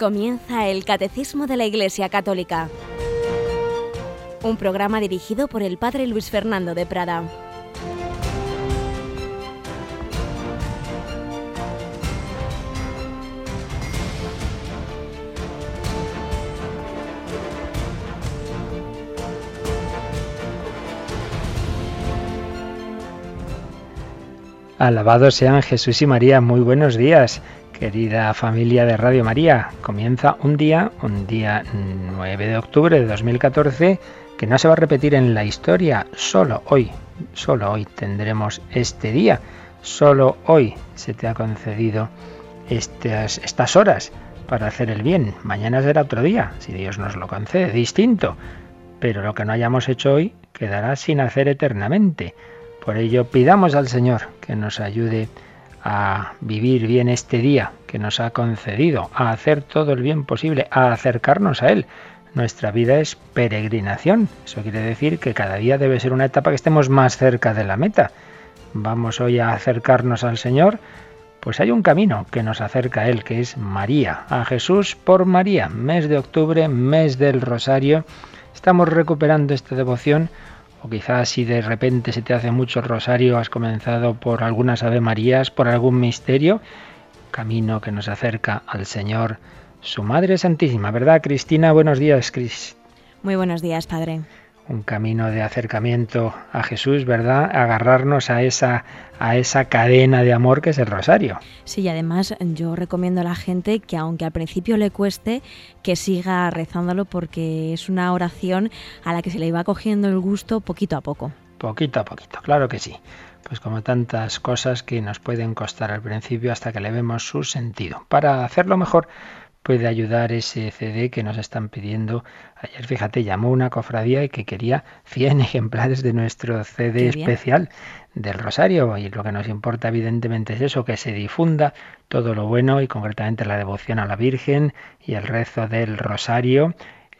Comienza el Catecismo de la Iglesia Católica, un programa dirigido por el Padre Luis Fernando de Prada. Alabados sean Jesús y María, muy buenos días. Querida familia de Radio María, comienza un día, un día 9 de octubre de 2014, que no se va a repetir en la historia, solo hoy, solo hoy tendremos este día, solo hoy se te ha concedido estas, horas para hacer el bien. Mañana será otro día, si Dios nos lo concede, distinto, pero lo que no hayamos hecho hoy quedará sin hacer eternamente. Por ello pidamos al Señor que nos ayude vivir bien este día que nos ha concedido, a hacer todo el bien posible, a acercarnos a Él. Nuestra vida es peregrinación. Eso quiere decir que cada día debe ser una etapa que estemos más cerca de la meta. Vamos hoy a acercarnos al Señor. Pues hay un camino que nos acerca a Él, que es María, a Jesús por María. Mes de octubre, mes del Rosario. Estamos recuperando esta devoción o quizás si de repente se te hace mucho el rosario, has comenzado por algunas Ave Marías, por algún misterio, camino que nos acerca al Señor, su Madre Santísima, ¿verdad, Cristina? Buenos días, Cris. Muy buenos días, Padre un camino de acercamiento a Jesús, ¿verdad? Agarrarnos a esa a esa cadena de amor que es el rosario. Sí, y además yo recomiendo a la gente que aunque al principio le cueste, que siga rezándolo porque es una oración a la que se le va cogiendo el gusto poquito a poco. Poquito a poquito, claro que sí. Pues como tantas cosas que nos pueden costar al principio hasta que le vemos su sentido. Para hacerlo mejor, puede ayudar ese CD que nos están pidiendo. Ayer, fíjate, llamó una cofradía y que quería 100 ejemplares de nuestro CD especial del Rosario. Y lo que nos importa, evidentemente, es eso, que se difunda todo lo bueno y concretamente la devoción a la Virgen y el rezo del Rosario.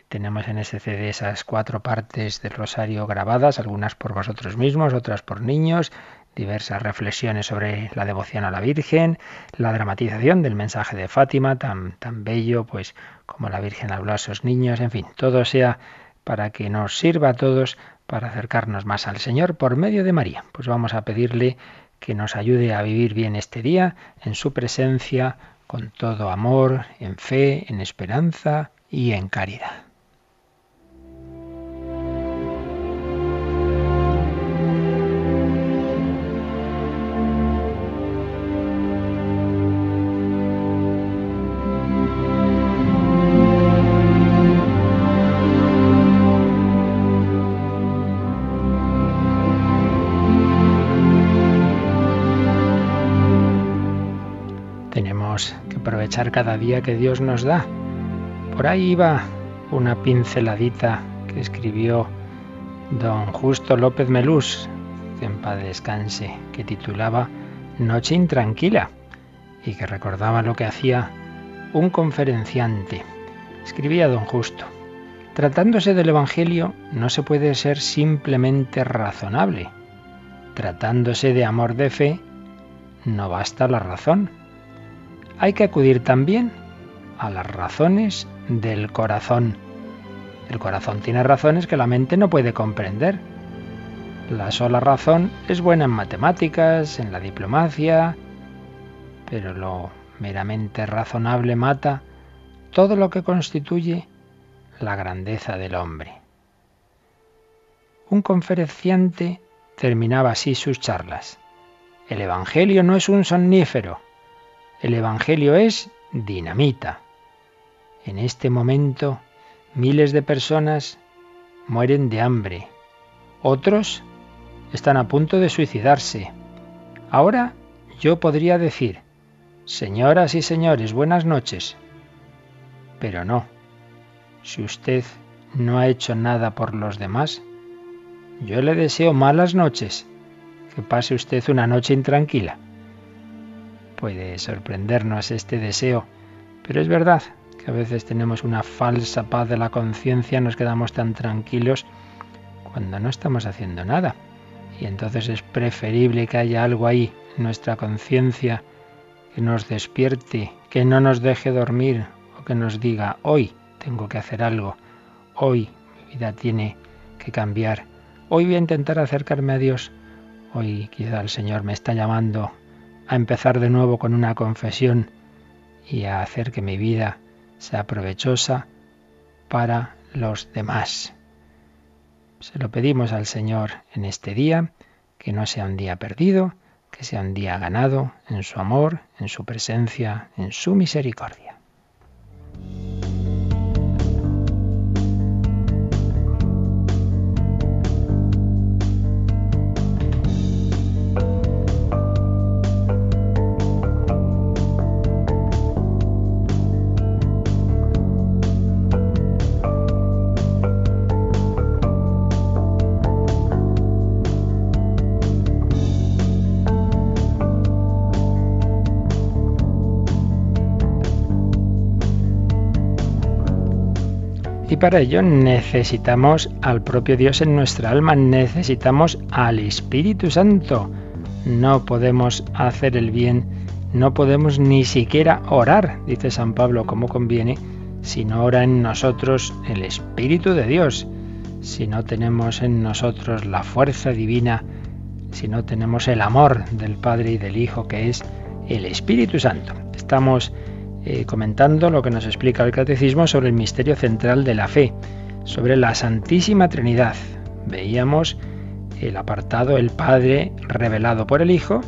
Tenemos en ese CD esas cuatro partes del Rosario grabadas, algunas por vosotros mismos, otras por niños, diversas reflexiones sobre la devoción a la Virgen, la dramatización del mensaje de Fátima, tan, tan bello, pues como la Virgen habló a esos niños, en fin, todo sea para que nos sirva a todos para acercarnos más al Señor por medio de María. Pues vamos a pedirle que nos ayude a vivir bien este día en su presencia, con todo amor, en fe, en esperanza y en caridad. Cada día que Dios nos da. Por ahí iba una pinceladita que escribió don Justo López Melús, en paz descanse, que titulaba Noche intranquila y que recordaba lo que hacía un conferenciante. Escribía don Justo, tratándose del Evangelio no se puede ser simplemente razonable. Tratándose de amor de fe, no basta la razón hay que acudir también a las razones del corazón. El corazón tiene razones que la mente no puede comprender. La sola razón es buena en matemáticas, en la diplomacia, pero lo meramente razonable mata todo lo que constituye la grandeza del hombre. Un conferenciante terminaba así sus charlas. El Evangelio no es un somnífero, el Evangelio es dinamita. En este momento miles de personas mueren de hambre. Otros están a punto de suicidarse. Ahora yo podría decir, señoras y señores, buenas noches. Pero no. Si usted no ha hecho nada por los demás, yo le deseo malas noches. Que pase usted una noche intranquila. Puede sorprendernos este deseo, pero es verdad que a veces tenemos una falsa paz de la conciencia, nos quedamos tan tranquilos cuando no estamos haciendo nada. Y entonces es preferible que haya algo ahí en nuestra conciencia que nos despierte, que no nos deje dormir o que nos diga, hoy tengo que hacer algo, hoy mi vida tiene que cambiar, hoy voy a intentar acercarme a Dios, hoy quizá el Señor me está llamando a empezar de nuevo con una confesión y a hacer que mi vida sea provechosa para los demás. Se lo pedimos al Señor en este día, que no sea un día perdido, que sea un día ganado en su amor, en su presencia, en su misericordia. Para ello necesitamos al propio Dios en nuestra alma, necesitamos al Espíritu Santo. No podemos hacer el bien, no podemos ni siquiera orar, dice San Pablo, como conviene, si no ora en nosotros el Espíritu de Dios, si no tenemos en nosotros la fuerza divina, si no tenemos el amor del Padre y del Hijo, que es el Espíritu Santo. Estamos eh, comentando lo que nos explica el Catecismo sobre el misterio central de la fe, sobre la Santísima Trinidad. Veíamos el apartado el Padre revelado por el Hijo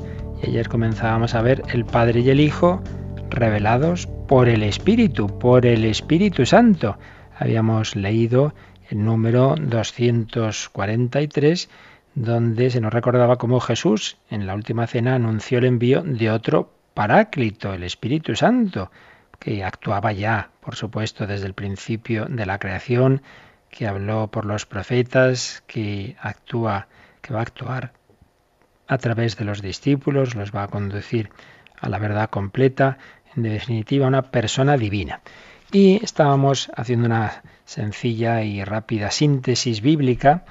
y ayer comenzábamos a ver el Padre y el Hijo revelados por el Espíritu, por el Espíritu Santo. Habíamos leído el número 243 donde se nos recordaba cómo Jesús en la última cena anunció el envío de otro Paráclito, el Espíritu Santo, que actuaba ya, por supuesto, desde el principio de la creación, que habló por los profetas, que actúa, que va a actuar a través de los discípulos, los va a conducir a la verdad completa, en definitiva, una persona divina. Y estábamos haciendo una sencilla y rápida síntesis bíblica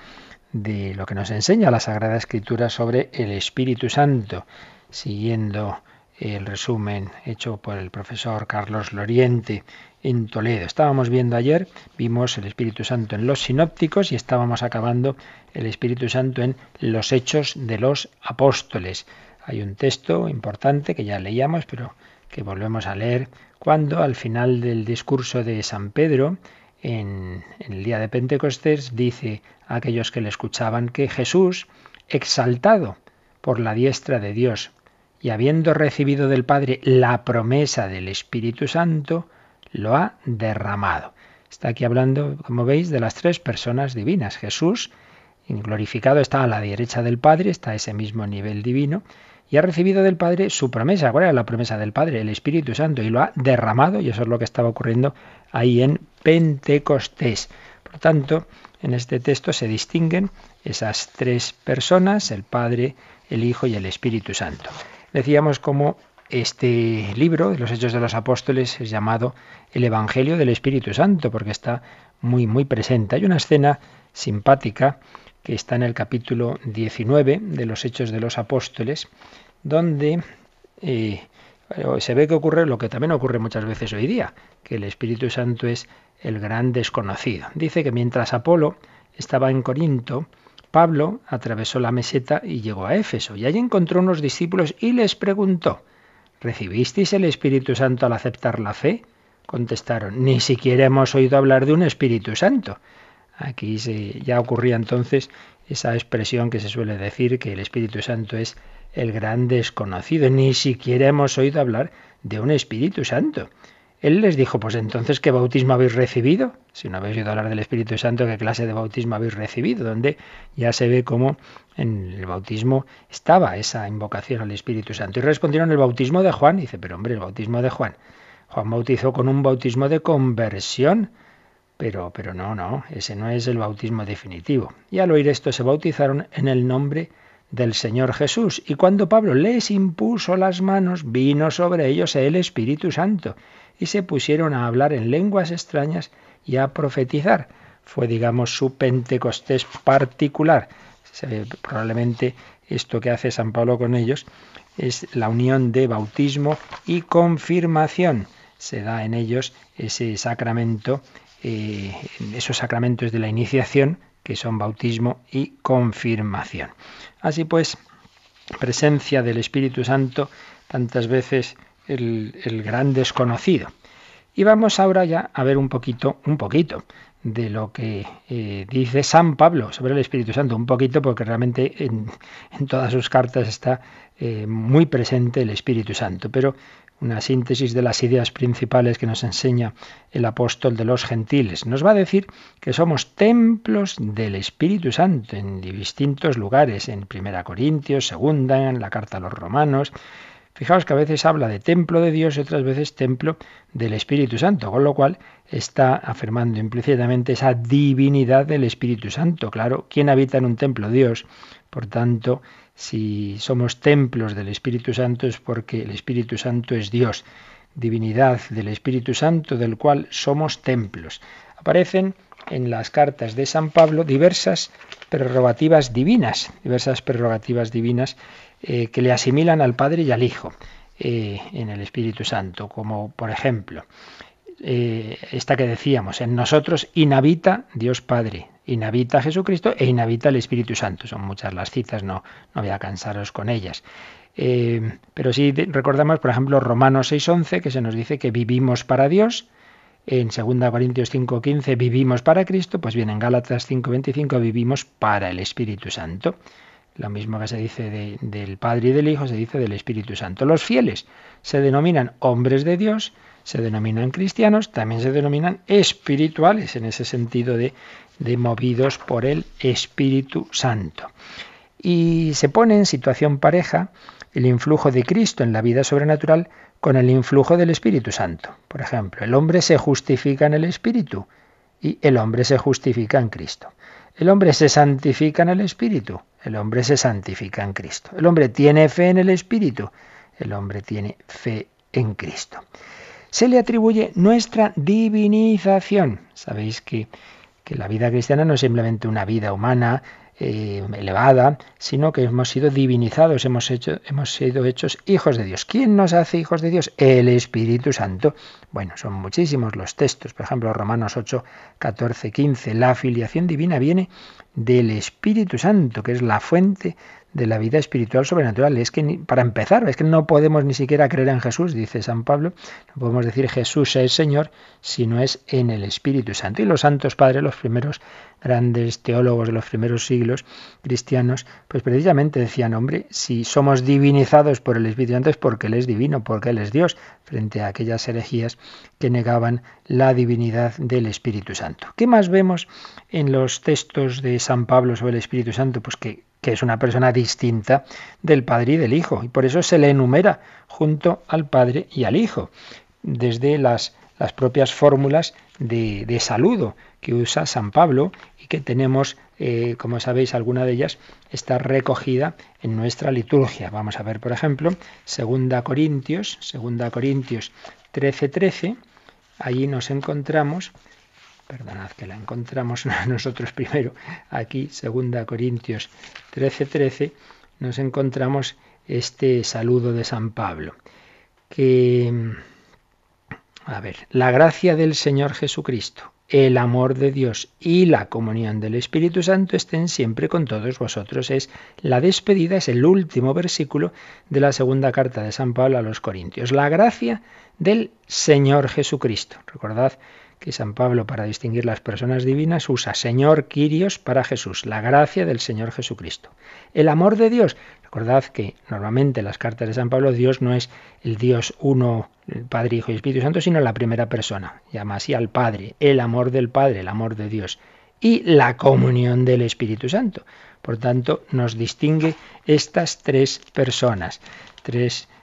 de lo que nos enseña la Sagrada Escritura sobre el Espíritu Santo, siguiendo el resumen hecho por el profesor Carlos Loriente en Toledo. Estábamos viendo ayer, vimos el Espíritu Santo en los sinópticos y estábamos acabando el Espíritu Santo en los hechos de los apóstoles. Hay un texto importante que ya leíamos, pero que volvemos a leer, cuando al final del discurso de San Pedro, en, el día de Pentecostés, dice a aquellos que le escuchaban que Jesús, exaltado por la diestra de Dios, y habiendo recibido del Padre la promesa del Espíritu Santo, lo ha derramado. Está aquí hablando, como veis, de las tres personas divinas. Jesús, glorificado, está a la derecha del Padre, está a ese mismo nivel divino, y ha recibido del Padre su promesa. ¿Cuál era la promesa del Padre? El Espíritu Santo, y lo ha derramado, y eso es lo que estaba ocurriendo ahí en Pentecostés. Por tanto, en este texto se distinguen esas tres personas, el Padre, el Hijo y el Espíritu Santo. Decíamos cómo este libro de los Hechos de los Apóstoles es llamado el Evangelio del Espíritu Santo, porque está muy, muy presente. Hay una escena simpática que está en el capítulo 19 de los Hechos de los Apóstoles, donde eh, se ve que ocurre lo que también ocurre muchas veces hoy día, que el Espíritu Santo es el gran desconocido. Dice que mientras Apolo estaba en Corinto, Pablo atravesó la meseta y llegó a Éfeso, y allí encontró unos discípulos y les preguntó, ¿recibisteis el Espíritu Santo al aceptar la fe? Contestaron, ni siquiera hemos oído hablar de un Espíritu Santo. Aquí ya ocurría entonces esa expresión que se suele decir que el Espíritu Santo es el gran desconocido. Ni siquiera hemos oído hablar de un Espíritu Santo. Él les dijo, pues entonces, ¿qué bautismo habéis recibido? Si no habéis oído hablar del Espíritu Santo, ¿qué clase de bautismo habéis recibido? Donde ya se ve cómo en el bautismo estaba esa invocación al Espíritu Santo. Y respondieron el bautismo de Juan. dice, pero hombre, el bautismo de Juan. Juan bautizó con un bautismo de conversión. Pero, pero no, no, ese no es el bautismo definitivo. Y al oír esto se bautizaron en el nombre del Señor Jesús. Y cuando Pablo les impuso las manos, vino sobre ellos el Espíritu Santo y se pusieron a hablar en lenguas extrañas y a profetizar. Fue, digamos, su Pentecostés particular. Probablemente esto que hace San Pablo con ellos es la unión de bautismo y confirmación. se da en ellos ese sacramento, eh, esos sacramentos de la iniciación, que son bautismo y confirmación. Así pues, presencia del Espíritu Santo, tantas veces el, gran desconocido. Y vamos ahora ya a ver un poquito, un poquito de lo que eh, dice San Pablo sobre el Espíritu Santo, un poquito porque realmente en, todas sus cartas está eh, muy presente el Espíritu Santo, pero una síntesis de las ideas principales que nos enseña el apóstol de los gentiles. Nos va a decir que somos templos del Espíritu Santo en distintos lugares, en Primera Corintios, Segunda, en la carta a los Romanos, Fijaos que a veces habla de templo de Dios y otras veces templo del Espíritu Santo, con lo cual está afirmando implícitamente esa divinidad del Espíritu Santo. Claro, ¿quién habita en un templo? Dios. Por tanto, si somos templos del Espíritu Santo es porque el Espíritu Santo es Dios. Divinidad del Espíritu Santo del cual somos templos. Aparecen en las cartas de San Pablo diversas prerrogativas divinas, diversas prerrogativas divinas eh, que le asimilan al Padre y al Hijo eh, en el Espíritu Santo, como por ejemplo eh, esta que decíamos, en nosotros inhabita Dios Padre, inhabita Jesucristo e inhabita el Espíritu Santo. Son muchas las citas, no, no voy a cansaros con ellas. pero sí recordamos, por ejemplo, Romanos 6.11, que se nos dice que vivimos para Dios, en 2 Corintios 5.15 vivimos para Cristo, pues bien, en Gálatas 5.25 vivimos para el Espíritu Santo. Lo mismo que se dice del Padre y del Hijo, se dice del Espíritu Santo. Los fieles se denominan hombres de Dios, se denominan cristianos, también se denominan espirituales, en ese sentido de, movidos por el Espíritu Santo. Y se pone en situación pareja el influjo de Cristo en la vida sobrenatural con el influjo del Espíritu Santo. Por ejemplo, el hombre se justifica en el Espíritu y el hombre se justifica en Cristo. El hombre se santifica en el Espíritu, el hombre se santifica en Cristo. El hombre tiene fe en el Espíritu, el hombre tiene fe en Cristo. Se le atribuye nuestra divinización. Sabéis que, que la vida cristiana no es simplemente una vida humana eh, elevada, sino que hemos sido divinizados, hemos, hecho, hemos sido hechos hijos de Dios. ¿Quién nos hace hijos de Dios? El Espíritu Santo. Bueno, son muchísimos los textos, por ejemplo, Romanos 8, 14, 15. La filiación divina viene del Espíritu Santo, que es la fuente de la vida espiritual sobrenatural. Es que, para empezar, es que no podemos ni siquiera creer en Jesús, dice San Pablo, no podemos decir Jesús es Señor si no es en el Espíritu Santo. Y los santos padres, los primeros grandes teólogos de los primeros siglos cristianos, pues precisamente decían, hombre, si somos divinizados por el Espíritu Santo es porque Él es divino, porque Él es Dios, frente a aquellas herejías que negaban la divinidad del Espíritu Santo. ¿Qué más vemos en los textos de San Pablo sobre el Espíritu Santo? Pues que que es una persona distinta del Padre y del Hijo, y por eso se le enumera junto al Padre y al Hijo, desde las, las propias fórmulas de, de, saludo que usa San Pablo y que tenemos, eh, como sabéis, alguna de ellas está recogida en nuestra liturgia. Vamos a ver, por ejemplo, 2 Corintios, 2 Corintios 13:13, 13, allí nos encontramos perdonad que la encontramos nosotros primero, aquí, 2 Corintios 13:13, 13, nos encontramos este saludo de San Pablo, que, a ver, la gracia del Señor Jesucristo, el amor de Dios y la comunión del Espíritu Santo estén siempre con todos vosotros. Es la despedida, es el último versículo de la segunda carta de San Pablo a los Corintios. La gracia del Señor Jesucristo. Recordad que San Pablo para distinguir las personas divinas usa Señor Quirios para Jesús, la gracia del Señor Jesucristo. El amor de Dios. Recordad que normalmente en las cartas de San Pablo Dios no es el Dios uno, el Padre, Hijo y Espíritu Santo, sino la primera persona. Llama así al Padre, el amor del Padre, el amor de Dios. Y la comunión del Espíritu Santo. Por tanto, nos distingue estas tres personas. Tres personas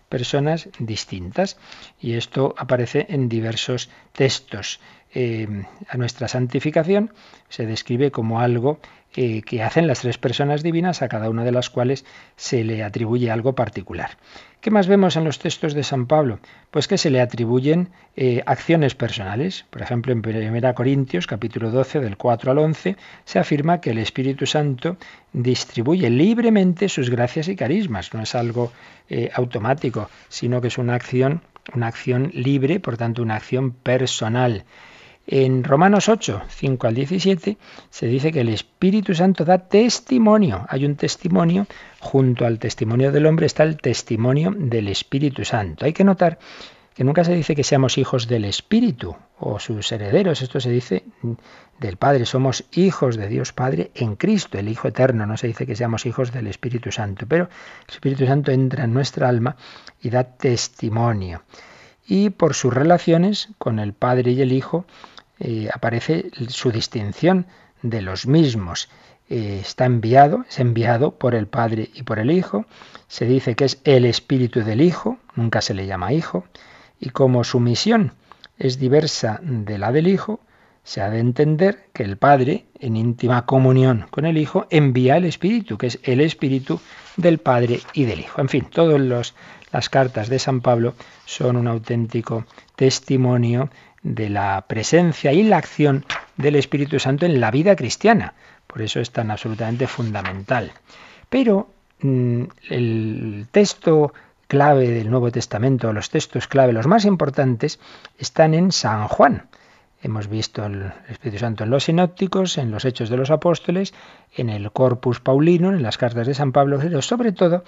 distintas. Y esto aparece en diversos textos. Eh, a nuestra santificación se describe como algo eh, que hacen las tres personas divinas, a cada una de las cuales se le atribuye algo particular. ¿Qué más vemos en los textos de San Pablo? Pues que se le atribuyen eh, acciones personales. Por ejemplo, en 1 Corintios, capítulo 12, del 4 al 11, se afirma que el Espíritu Santo distribuye libremente sus gracias y carismas. No es algo automático, sino que es una acción una acción libre, por tanto una acción personal. En Romanos 8, 5 al 17, se dice que el Espíritu Santo da testimonio. Hay un testimonio, junto al testimonio del hombre está el testimonio del Espíritu Santo. Hay que notar que nunca se dice que seamos hijos del Espíritu o sus herederos. Esto se dice del Padre. Somos hijos de Dios Padre en Cristo, el Hijo Eterno. No se dice que seamos hijos del Espíritu Santo. Pero el Espíritu Santo entra en nuestra alma y da testimonio. Y por sus relaciones con el Padre y el Hijo, eh, aparece su distinción de los mismos. Eh, está enviado, es enviado por el Padre y por el Hijo. Se dice que es el Espíritu del Hijo, nunca se le llama Hijo. Y como su misión es diversa de la del Hijo, se ha de entender que el Padre, en íntima comunión con el Hijo, envía el Espíritu, que es el Espíritu del Padre y del Hijo. En fin, todas las cartas de San Pablo son un auténtico testimonio de la presencia y la acción del Espíritu Santo en la vida cristiana. Por eso es tan absolutamente fundamental. Pero mm, el texto clave del Nuevo Testamento, los textos clave, los más importantes, están en San Juan. Hemos visto el Espíritu Santo en los sinópticos, en los Hechos de los Apóstoles, en el Corpus Paulino, en las cartas de San Pablo, pero sobre todo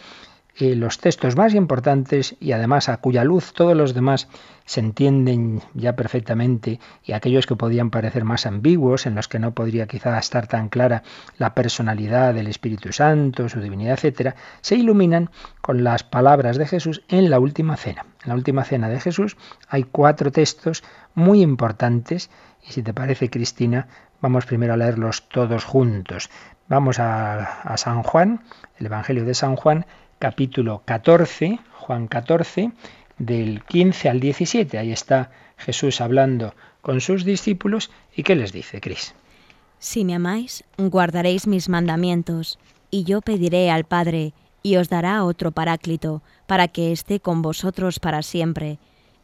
los textos más importantes y además a cuya luz todos los demás se entienden ya perfectamente y aquellos que podían parecer más ambiguos, en los que no podría quizá estar tan clara la personalidad del Espíritu Santo, su divinidad, etcétera, se iluminan con las palabras de Jesús en la última cena. En la última cena de Jesús hay cuatro textos muy importantes y si te parece, Cristina, vamos primero a leerlos todos juntos. Vamos a, a San Juan, el Evangelio de San Juan, capítulo 14, Juan 14, del 15 al 17. Ahí está Jesús hablando con sus discípulos. ¿Y qué les dice, Cris? Si me amáis, guardaréis mis mandamientos, y yo pediré al Padre, y os dará otro paráclito, para que esté con vosotros para siempre,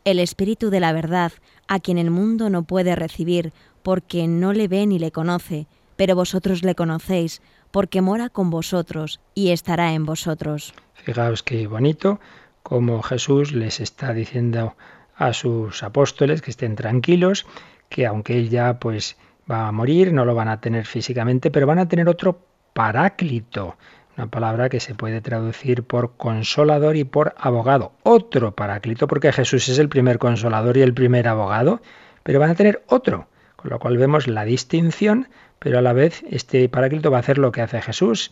el Espíritu de la verdad, a quien el mundo no puede recibir, porque no le ve ni le conoce, pero vosotros le conocéis, porque mora con vosotros y estará en vosotros. Fijaos qué bonito como Jesús les está diciendo a sus apóstoles que estén tranquilos, que aunque él ya pues va a morir, no lo van a tener físicamente, pero van a tener otro paráclito, una palabra que se puede traducir por consolador y por abogado, otro paráclito, porque Jesús es el primer consolador y el primer abogado, pero van a tener otro, con lo cual vemos la distinción, pero a la vez este paráclito va a hacer lo que hace Jesús,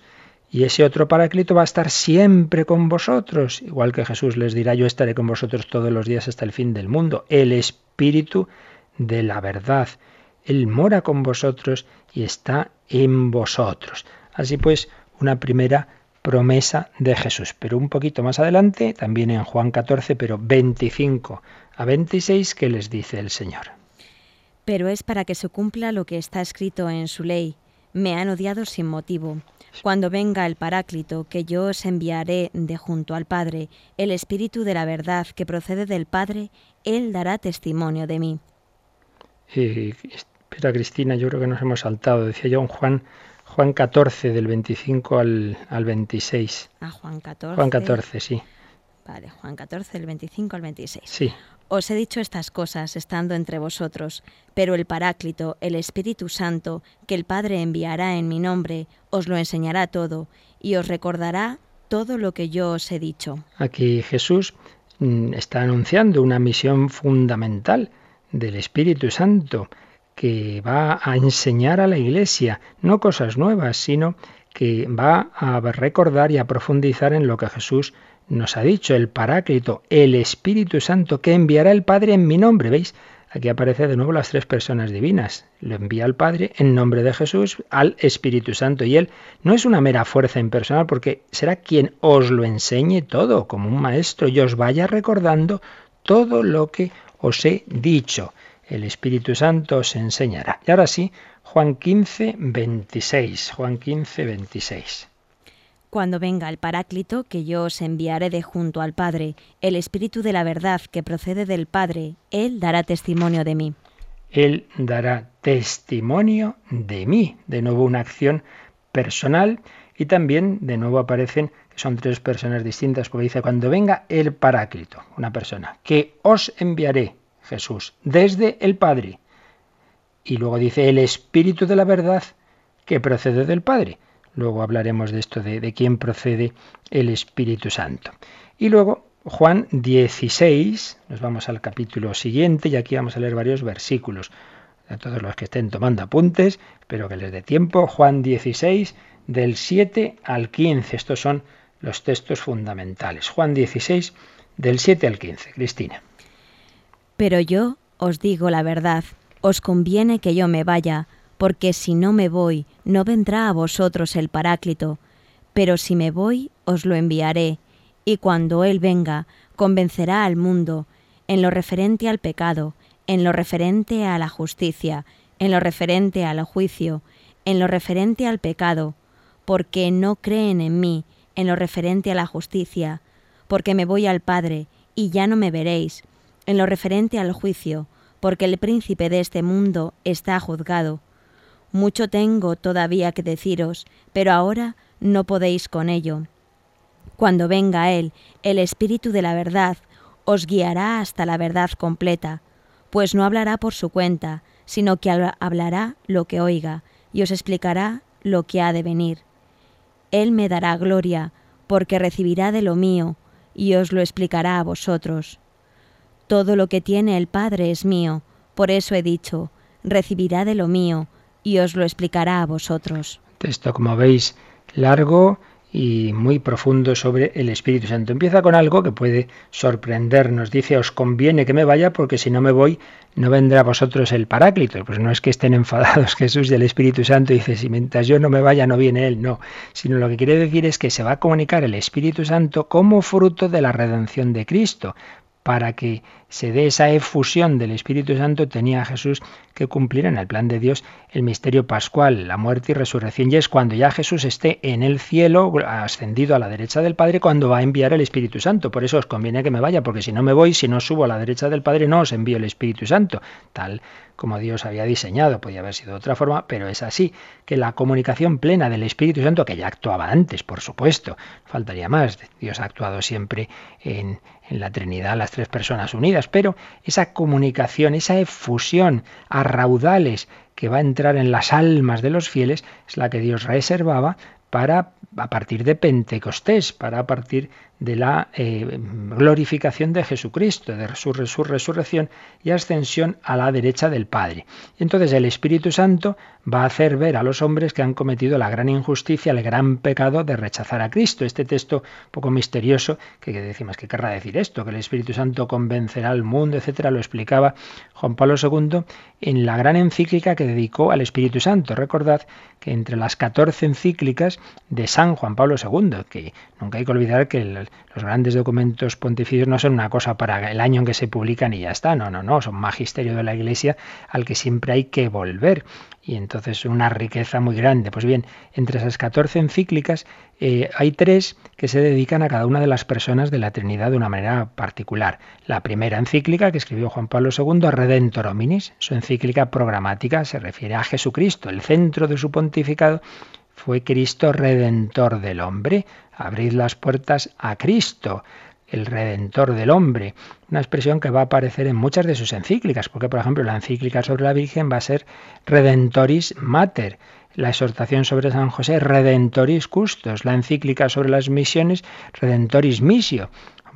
y ese otro paráclito va a estar siempre con vosotros, igual que Jesús les dirá, yo estaré con vosotros todos los días hasta el fin del mundo. El Espíritu de la verdad. Él mora con vosotros y está en vosotros. Así pues, una primera promesa de Jesús. Pero un poquito más adelante, también en Juan 14, pero 25 a 26, ¿qué les dice el Señor? Pero es para que se cumpla lo que está escrito en su ley. Me han odiado sin motivo. Cuando venga el Paráclito, que yo os enviaré de junto al Padre, el Espíritu de la verdad que procede del Padre, Él dará testimonio de mí. Eh, espera, Cristina, yo creo que nos hemos saltado. Decía yo Juan, Juan 14, del 25 al, al 26. Ah, Juan 14. Juan 14, sí. Vale, Juan 14, del 25 al 26. Sí. Os he dicho estas cosas estando entre vosotros, pero el Paráclito, el Espíritu Santo, que el Padre enviará en mi nombre, os lo enseñará todo y os recordará todo lo que yo os he dicho. Aquí Jesús mm, está anunciando una misión fundamental del Espíritu Santo que va a enseñar a la Iglesia no cosas nuevas, sino que va a recordar y a profundizar en lo que Jesús nos ha dicho el Paráclito, el Espíritu Santo que enviará el Padre en mi nombre. ¿Veis? Aquí aparece de nuevo las tres personas divinas. Lo envía el Padre en nombre de Jesús al Espíritu Santo. Y Él no es una mera fuerza impersonal porque será quien os lo enseñe todo, como un maestro, y os vaya recordando todo lo que os he dicho. El Espíritu Santo os enseñará. Y ahora sí, Juan 15, 26. Juan 15, 26 cuando venga el Paráclito, que yo os enviaré de junto al Padre, el Espíritu de la verdad que procede del Padre, Él dará testimonio de mí. Él dará testimonio de mí. De nuevo una acción personal Y también de nuevo aparecen que son tres personas distintas, porque dice, cuando venga el Paráclito, una persona, que os enviaré, Jesús, desde el Padre. Y luego dice, el Espíritu de la verdad que procede del Padre. Luego hablaremos de esto, de, de quién procede el Espíritu Santo. Y luego Juan 16, nos vamos al capítulo siguiente y aquí vamos a leer varios versículos. A todos los que estén tomando apuntes, pero que les dé tiempo. Juan 16, del 7 al 15. Estos son los textos fundamentales. Juan 16, del 7 al 15. Cristina. Pero yo os digo la verdad, os conviene que yo me vaya, porque si no me voy, no vendrá a vosotros el Paráclito, pero si me voy, os lo enviaré, y cuando Él venga, convencerá al mundo, en lo referente al pecado, en lo referente a la justicia, en lo referente al juicio, en lo referente al pecado, porque no creen en mí, en lo referente a la justicia, porque me voy al Padre, y ya no me veréis, en lo referente al juicio, porque el príncipe de este mundo está juzgado. Mucho tengo todavía que deciros, pero ahora no podéis con ello. Cuando venga Él, el Espíritu de la verdad, os guiará hasta la verdad completa, pues no hablará por su cuenta, sino que hablará lo que oiga, y os explicará lo que ha de venir. Él me dará gloria, porque recibirá de lo mío, y os lo explicará a vosotros. Todo lo que tiene el Padre es mío, por eso he dicho, recibirá de lo mío, y os lo explicará a vosotros. Texto, como veis, largo y muy profundo sobre el Espíritu Santo. Empieza con algo que puede sorprendernos. Dice, os conviene que me vaya porque si no me voy no vendrá a vosotros el Paráclito. Pues no es que estén enfadados Jesús y el Espíritu Santo. Dice, si mientras yo no me vaya no viene Él. No, sino lo que quiere decir es que se va a comunicar el Espíritu Santo como fruto de la redención de Cristo para que se dé esa efusión del Espíritu Santo, tenía Jesús que cumplir en el plan de Dios el misterio pascual, la muerte y resurrección. Y es cuando ya Jesús esté en el cielo, ascendido a la derecha del Padre, cuando va a enviar el Espíritu Santo. Por eso os conviene que me vaya, porque si no me voy, si no subo a la derecha del Padre, no os envío el Espíritu Santo. Tal como Dios había diseñado, podía haber sido de otra forma, pero es así, que la comunicación plena del Espíritu Santo, que ya actuaba antes, por supuesto, faltaría más, Dios ha actuado siempre en, en la Trinidad, las tres personas unidas, pero esa comunicación, esa efusión a raudales que va a entrar en las almas de los fieles, es la que Dios reservaba para a partir de Pentecostés, para a partir de la eh, glorificación de Jesucristo, de su, resurrección y ascensión a la derecha del Padre. Y entonces el Espíritu Santo va a hacer ver a los hombres que han cometido la gran injusticia, el gran pecado de rechazar a Cristo. Este texto poco misterioso, que decimos que querrá decir esto, que el Espíritu Santo convencerá al mundo, etcétera, lo explicaba Juan Pablo II en la gran encíclica que dedicó al Espíritu Santo. Recordad que entre las 14 encíclicas de San Juan Pablo II, que nunca hay que olvidar que los grandes documentos pontificios no son una cosa para el año en que se publican y ya está, no, no, no, son magisterio de la Iglesia al que siempre hay que volver y entonces una riqueza muy grande. Pues bien, entre esas 14 encíclicas eh, hay tres que se dedican a cada una de las personas de la Trinidad de una manera particular. La primera encíclica que escribió Juan Pablo II, Redentor Hominis, su encíclica programática se refiere a Jesucristo. El centro de su pontificado fue Cristo Redentor del hombre. Abrid las puertas a Cristo el redentor del hombre, una expresión que va a aparecer en muchas de sus encíclicas, porque por ejemplo la encíclica sobre la Virgen va a ser Redentoris Mater, la exhortación sobre San José Redentoris Custos, la encíclica sobre las misiones Redentoris Missio.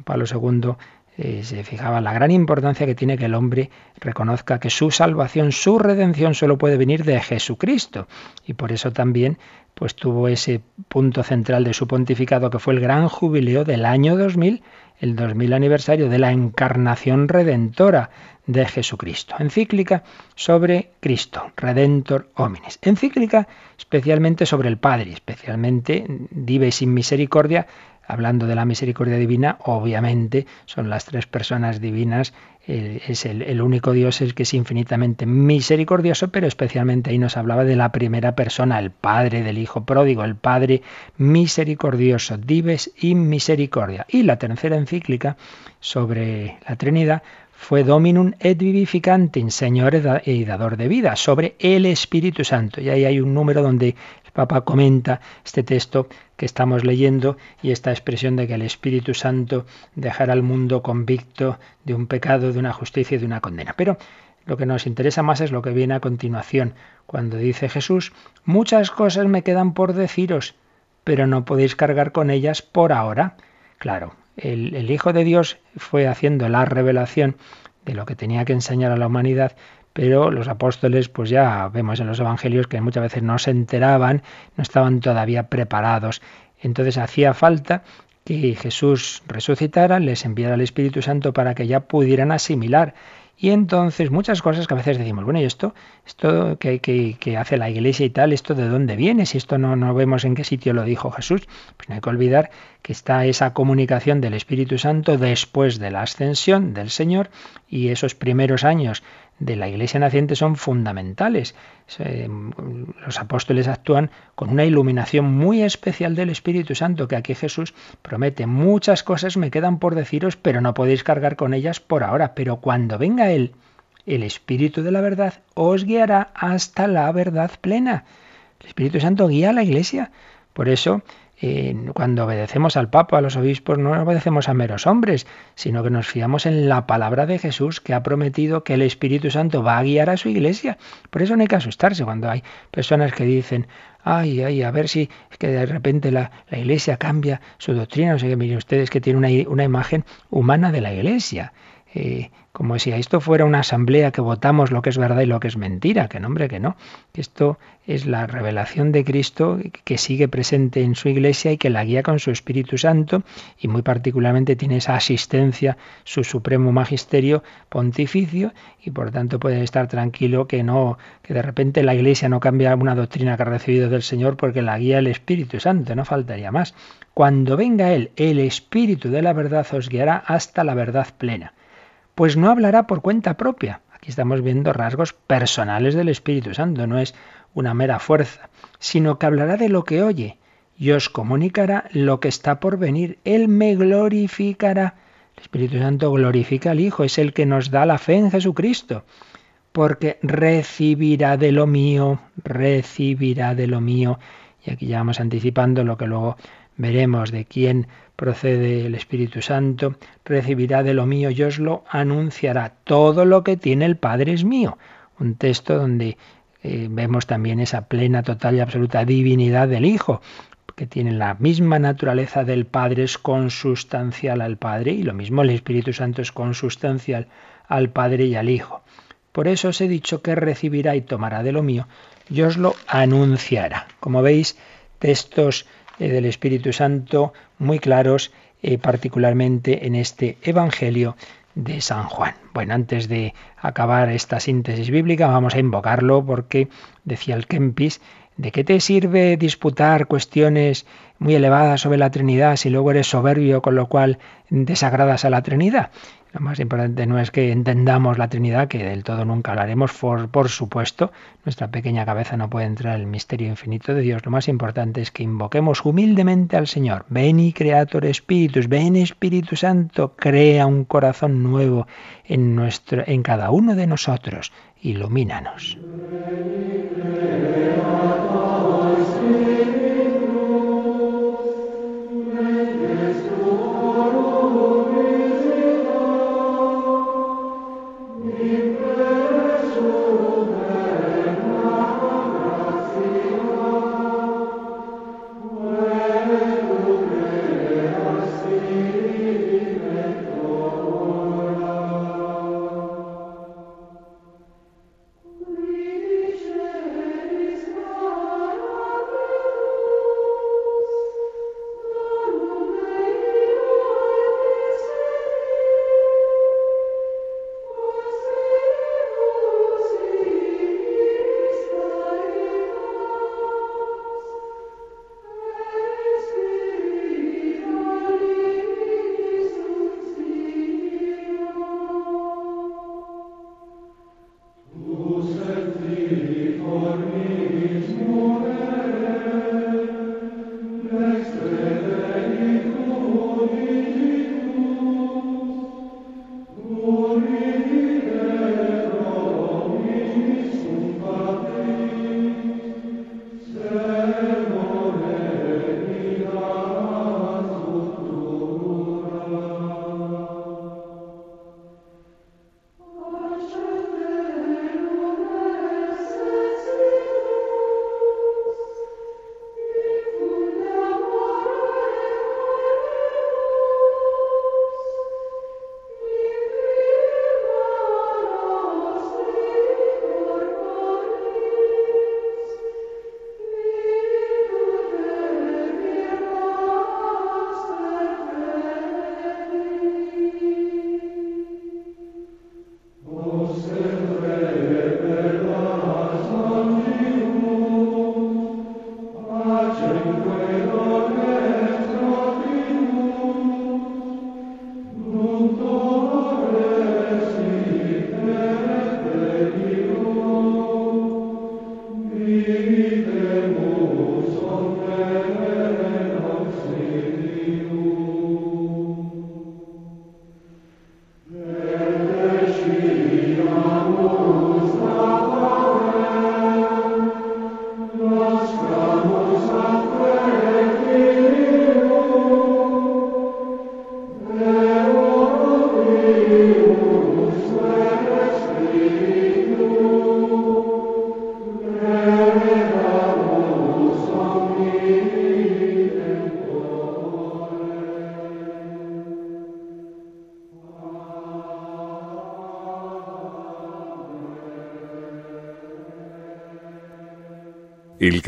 Pablo II eh, se fijaba la gran importancia que tiene que el hombre reconozca que su salvación, su redención solo puede venir de Jesucristo. Y por eso también pues tuvo ese punto central de su pontificado que fue el gran jubileo del año 2000, el 2000 aniversario de la encarnación redentora de Jesucristo. Encíclica sobre Cristo, Redentor Hominis. Encíclica especialmente sobre el Padre, especialmente Dive sin misericordia, hablando de la misericordia divina, obviamente son las tres personas divinas, es el, único Dios el que es infinitamente misericordioso, pero especialmente ahí nos hablaba de la primera persona, el Padre del Hijo pródigo, el Padre misericordioso, dives y misericordia. Y la tercera encíclica sobre la Trinidad fue Dominum et Vivificantin, Señor y dador de vida, sobre el Espíritu Santo. Y ahí hay un número donde el Papa comenta este texto que estamos leyendo y esta expresión de que el Espíritu Santo dejará al mundo convicto de un pecado, de una justicia y de una condena. Pero lo que nos interesa más es lo que viene a continuación, cuando dice Jesús, muchas cosas me quedan por deciros, pero no podéis cargar con ellas por ahora. Claro, el, Hijo de Dios fue haciendo la revelación de lo que tenía que enseñar a la humanidad, pero los apóstoles, pues ya vemos en los evangelios que muchas veces no se enteraban, no estaban todavía preparados. Entonces hacía falta que Jesús resucitara, les enviara el Espíritu Santo para que ya pudieran asimilar y entonces muchas cosas que a veces decimos, bueno, ¿y esto? ¿Esto que, que, hace la iglesia y tal? ¿Esto de dónde viene? Si esto no, no vemos en qué sitio lo dijo Jesús, pues no hay que olvidar que está esa comunicación del Espíritu Santo después de la ascensión del Señor y esos primeros años de la iglesia naciente son fundamentales. Los apóstoles actúan con una iluminación muy especial del Espíritu Santo, que aquí Jesús promete muchas cosas me quedan por deciros, pero no podéis cargar con ellas por ahora. Pero cuando venga Él, el Espíritu de la verdad os guiará hasta la verdad plena. El Espíritu Santo guía a la iglesia. Por eso cuando obedecemos al Papa, a los obispos, no obedecemos a meros hombres, sino que nos fiamos en la palabra de Jesús que ha prometido que el Espíritu Santo va a guiar a su iglesia. Por eso no hay que asustarse cuando hay personas que dicen, ay, ay, a ver si es que de repente la, iglesia cambia su doctrina. No sé qué, miren ustedes que tiene una, una imagen humana de la iglesia. Eh, como si esto fuera una asamblea que votamos lo que es verdad y lo que es mentira, que nombre que no, esto es la revelación de Cristo que sigue presente en su iglesia y que la guía con su Espíritu Santo y muy particularmente tiene esa asistencia su supremo magisterio pontificio y por tanto puede estar tranquilo que no que de repente la iglesia no cambia una doctrina que ha recibido del Señor porque la guía el Espíritu Santo, no faltaría más. Cuando venga él, el Espíritu de la verdad os guiará hasta la verdad plena pues no hablará por cuenta propia. Aquí estamos viendo rasgos personales del Espíritu Santo, no es una mera fuerza, sino que hablará de lo que oye y os comunicará lo que está por venir. Él me glorificará. El Espíritu Santo glorifica al Hijo, es el que nos da la fe en Jesucristo, porque recibirá de lo mío, recibirá de lo mío. Y aquí ya vamos anticipando lo que luego veremos de quién procede el Espíritu Santo, recibirá de lo mío y os lo anunciará. Todo lo que tiene el Padre es mío. Un texto donde eh, vemos también esa plena, total y absoluta divinidad del Hijo, que tiene la misma naturaleza del Padre, es consustancial al Padre, y lo mismo el Espíritu Santo es consustancial al Padre y al Hijo. Por eso os he dicho que recibirá y tomará de lo mío y os lo anunciará. Como veis, textos eh, del Espíritu Santo muy claros, eh, particularmente en este Evangelio de San Juan. Bueno, antes de acabar esta síntesis bíblica, vamos a invocarlo porque decía el Kempis, ¿de qué te sirve disputar cuestiones muy elevadas sobre la Trinidad si luego eres soberbio, con lo cual desagradas a la Trinidad? Lo más importante no es que entendamos la Trinidad, que del todo nunca lo haremos, por, por supuesto. Nuestra pequeña cabeza no puede entrar en el misterio infinito de Dios. Lo más importante es que invoquemos humildemente al Señor. Ven y Creator Espíritus, ven Espíritu Santo, crea un corazón nuevo en, nuestro, en cada uno de nosotros. Ilumínanos.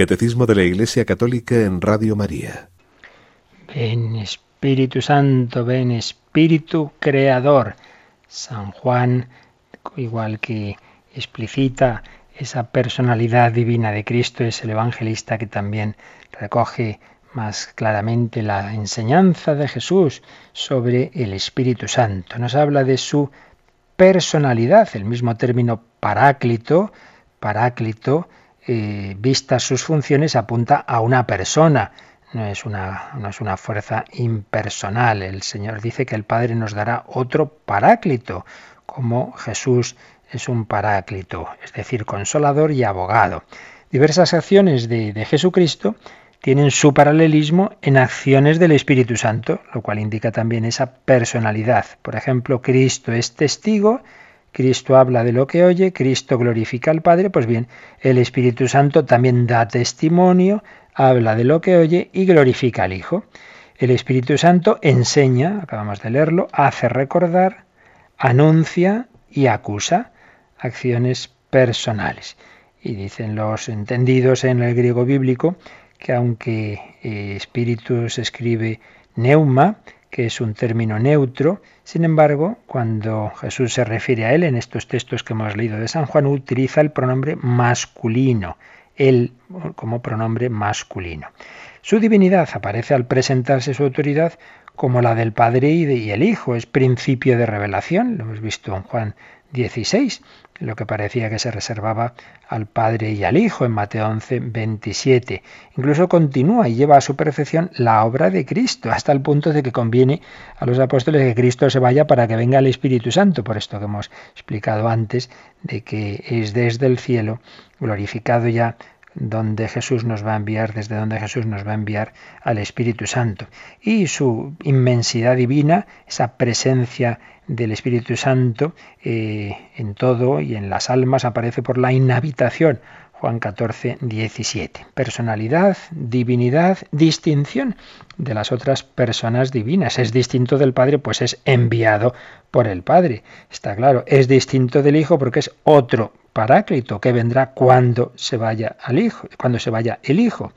Catecismo de la Iglesia Católica en Radio María. Ven Espíritu Santo, ven Espíritu Creador. San Juan, igual que explicita esa personalidad divina de Cristo, es el evangelista que también recoge más claramente la enseñanza de Jesús sobre el Espíritu Santo. Nos habla de su personalidad, el mismo término paráclito, paráclito, eh, vistas sus funciones, apunta a una persona, no es una, fuerza impersonal. El Señor dice que el Padre nos dará otro paráclito, como Jesús es un paráclito, es decir, consolador y abogado. Diversas acciones de Jesucristo tienen su paralelismo en acciones del Espíritu Santo, lo cual indica también esa personalidad. Por ejemplo, Cristo es testigo, Cristo habla de lo que oye, Cristo glorifica al Padre, pues bien, el Espíritu Santo también da testimonio, habla de lo que oye y glorifica al Hijo. El Espíritu Santo enseña, acabamos de leerlo, hace recordar, anuncia y acusa acciones personales. Y dicen los entendidos en el griego bíblico que aunque eh, espíritu se escribe neuma, que es un término neutro, sin embargo, cuando Jesús se refiere a él en estos textos que hemos leído de San Juan, utiliza el pronombre masculino, él como pronombre masculino. Su divinidad aparece al presentarse su autoridad como la del Padre y el Hijo, es principio de revelación, lo hemos visto en Juan 16, lo que parecía que se reservaba al Padre y al Hijo en Mateo 11, 27. Incluso continúa y lleva a su perfección la obra de Cristo, hasta el punto de que conviene a los apóstoles que Cristo se vaya para que venga el Espíritu Santo, por esto que hemos explicado antes, de que es desde el cielo, glorificado ya donde Jesús nos va a enviar, desde donde Jesús nos va a enviar al Espíritu Santo. Y su inmensidad divina, esa presencia del Espíritu Santo eh, en todo y en las almas aparece por la inhabitación. Juan 14, 17. Personalidad, divinidad, distinción de las otras personas divinas. Es distinto del Padre, pues es enviado por el Padre. Está claro, es distinto del Hijo porque es otro paráclito que vendrá cuando se vaya al Hijo, cuando se vaya el Hijo.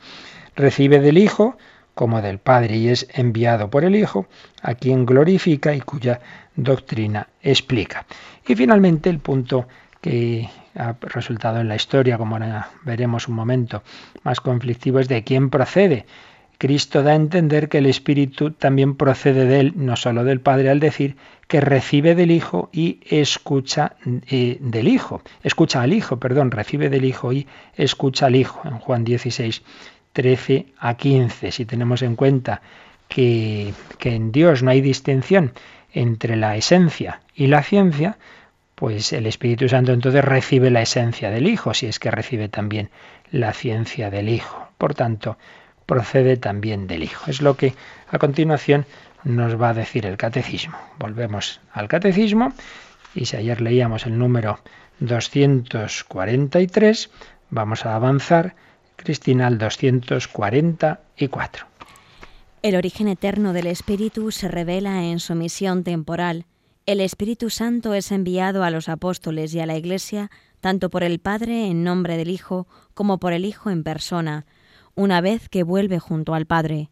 Recibe del Hijo como del Padre y es enviado por el Hijo, a quien glorifica y cuya doctrina explica. Y finalmente el punto que ha resultado en la historia, como veremos un momento más conflictivo, es de quién procede. Cristo da a entender que el Espíritu también procede de él, no solo del Padre, al decir que recibe del Hijo y escucha eh, del Hijo. Escucha al Hijo, perdón, recibe del Hijo y escucha al Hijo. En Juan 16, 13 a 15. Si tenemos en cuenta que, que en Dios no hay distinción entre la esencia y la ciencia, pues el Espíritu Santo entonces recibe la esencia del Hijo, si es que recibe también la ciencia del Hijo. Por tanto, procede también del Hijo. Es lo que a continuación nos va a decir el catecismo. Volvemos al catecismo y si ayer leíamos el número 243, vamos a avanzar, Cristina, al 244. El origen eterno del Espíritu se revela en su misión temporal. El Espíritu Santo es enviado a los apóstoles y a la Iglesia tanto por el Padre en nombre del Hijo como por el Hijo en persona una vez que vuelve junto al Padre.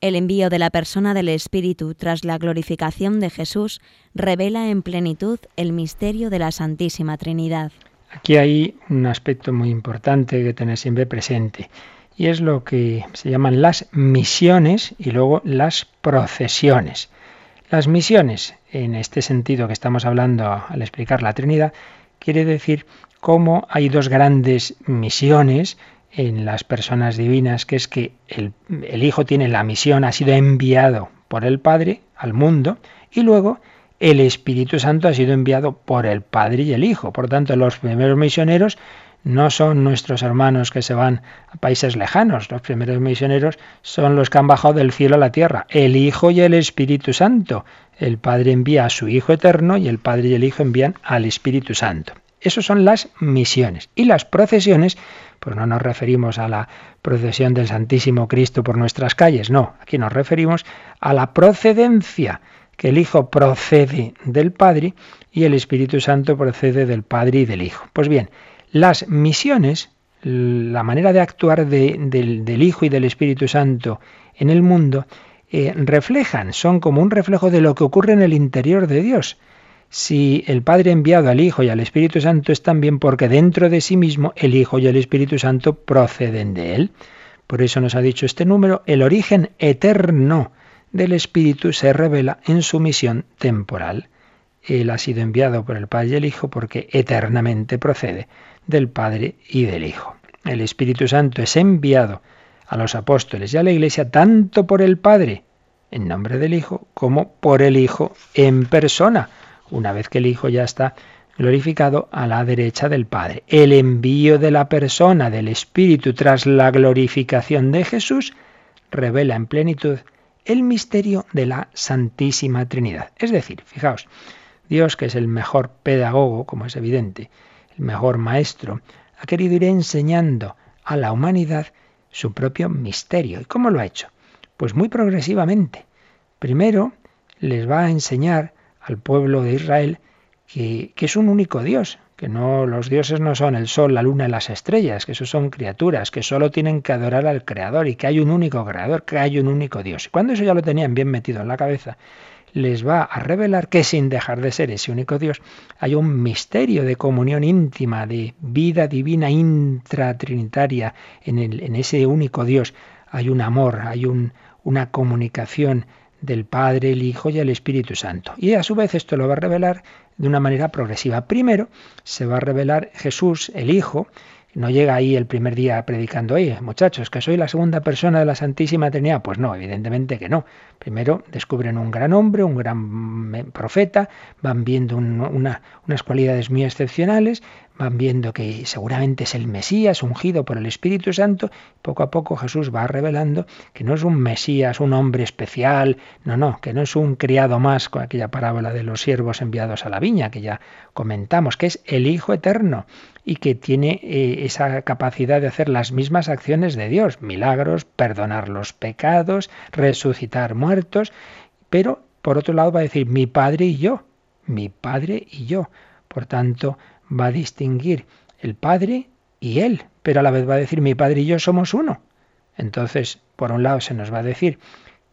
El envío de la persona del Espíritu tras la glorificación de Jesús revela en plenitud el misterio de la Santísima Trinidad. Aquí hay un aspecto muy importante que tener siempre presente y es lo que se llaman las misiones y luego las procesiones. Las misiones, en este sentido que estamos hablando al explicar la Trinidad, quiere decir cómo hay dos grandes misiones en las personas divinas, que es que el, Hijo tiene la misión, ha sido enviado por el Padre al mundo, y luego el Espíritu Santo ha sido enviado por el Padre y el Hijo. Por tanto, los primeros misioneros no son nuestros hermanos que se van a países lejanos. Los primeros misioneros son los que han bajado del cielo a la tierra, el Hijo y el Espíritu Santo. El Padre envía a su Hijo eterno y el Padre y el Hijo envían al Espíritu Santo. Esas son las misiones. Y las procesiones pues no nos referimos a la procesión del Santísimo Cristo por nuestras calles, no, aquí nos referimos a la procedencia, que el Hijo procede del Padre y el Espíritu Santo procede del Padre y del Hijo. Pues bien, las misiones, la manera de actuar del, Hijo y del Espíritu Santo en el mundo eh, reflejan, son como un reflejo de lo que ocurre en el interior de Dios. Si el Padre ha enviado al Hijo y al Espíritu Santo es también porque dentro de sí mismo el Hijo y el Espíritu Santo proceden de Él. Por eso nos ha dicho este número, el origen eterno del Espíritu se revela en su misión temporal. Él ha sido enviado por el Padre y el Hijo porque eternamente procede del Padre y del Hijo. El Espíritu Santo es enviado a los apóstoles y a la Iglesia tanto por el Padre, en nombre del Hijo, como por el Hijo en persona, una vez que el Hijo ya está glorificado a la derecha del Padre. El envío de la persona del Espíritu tras la glorificación de Jesús revela en plenitud el misterio de la Santísima Trinidad. Es decir, fijaos, Dios, que es el mejor pedagogo, como es evidente, el mejor maestro, ha querido ir enseñando a la humanidad su propio misterio. ¿Y cómo lo ha hecho? Pues muy progresivamente. Primero les va a enseñar al pueblo de Israel que, es un único Dios, que no los dioses no son el sol, la luna y las estrellas, que esos son criaturas, que solo tienen que adorar al creador y que hay un único creador, que hay un único Dios. Y cuando eso ya lo tenían bien metido en la cabeza, les va a revelar que sin dejar de ser ese único Dios, hay un misterio de comunión íntima, de vida divina intratrinitaria en, el, en ese único Dios. Hay un amor, hay un, una comunicación del Padre, el Hijo y el Espíritu Santo. Y a su vez esto lo va a revelar de una manera progresiva. Primero se va a revelar Jesús, el Hijo, no llega ahí el primer día predicando, oye, muchachos, que soy la segunda persona de la Santísima Trinidad. Pues no, evidentemente que no. Primero descubren un gran hombre, un gran profeta, van viendo unas cualidades muy excepcionales, van viendo que seguramente es el Mesías, ungido por el Espíritu Santo. Poco a poco Jesús va revelando que no es un Mesías, un hombre especial, no, no, que no es un criado más con aquella parábola de los siervos enviados a la viña que ya comentamos, que es el Hijo eterno y que tiene eh, esa capacidad de hacer las mismas acciones de Dios, milagros, perdonar los pecados, resucitar muertos, pero por otro lado va a decir mi Padre y yo, mi Padre y yo. Por tanto, va a distinguir el Padre y Él, pero a la vez va a decir mi Padre y yo somos uno. Entonces, por un lado se nos va a decir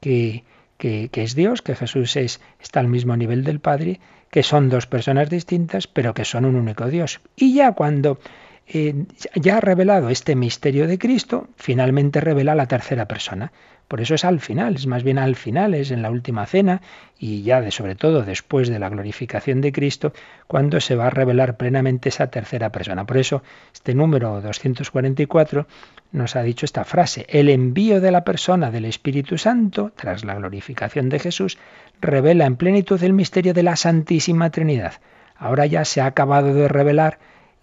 que, que, es Dios, que Jesús es, está al mismo nivel del Padre, que son dos personas distintas, pero que son un único Dios. Y ya cuando eh, ya ha revelado este misterio de Cristo, finalmente revela la tercera persona. Por eso es al final, es más bien al final, es en la última cena y ya de sobre todo después de la glorificación de Cristo, cuando se va a revelar plenamente esa tercera persona. Por eso este número 244 nos ha dicho esta frase, el envío de la persona del Espíritu Santo, tras la glorificación de Jesús, revela en plenitud el misterio de la Santísima Trinidad. Ahora ya se ha acabado de revelar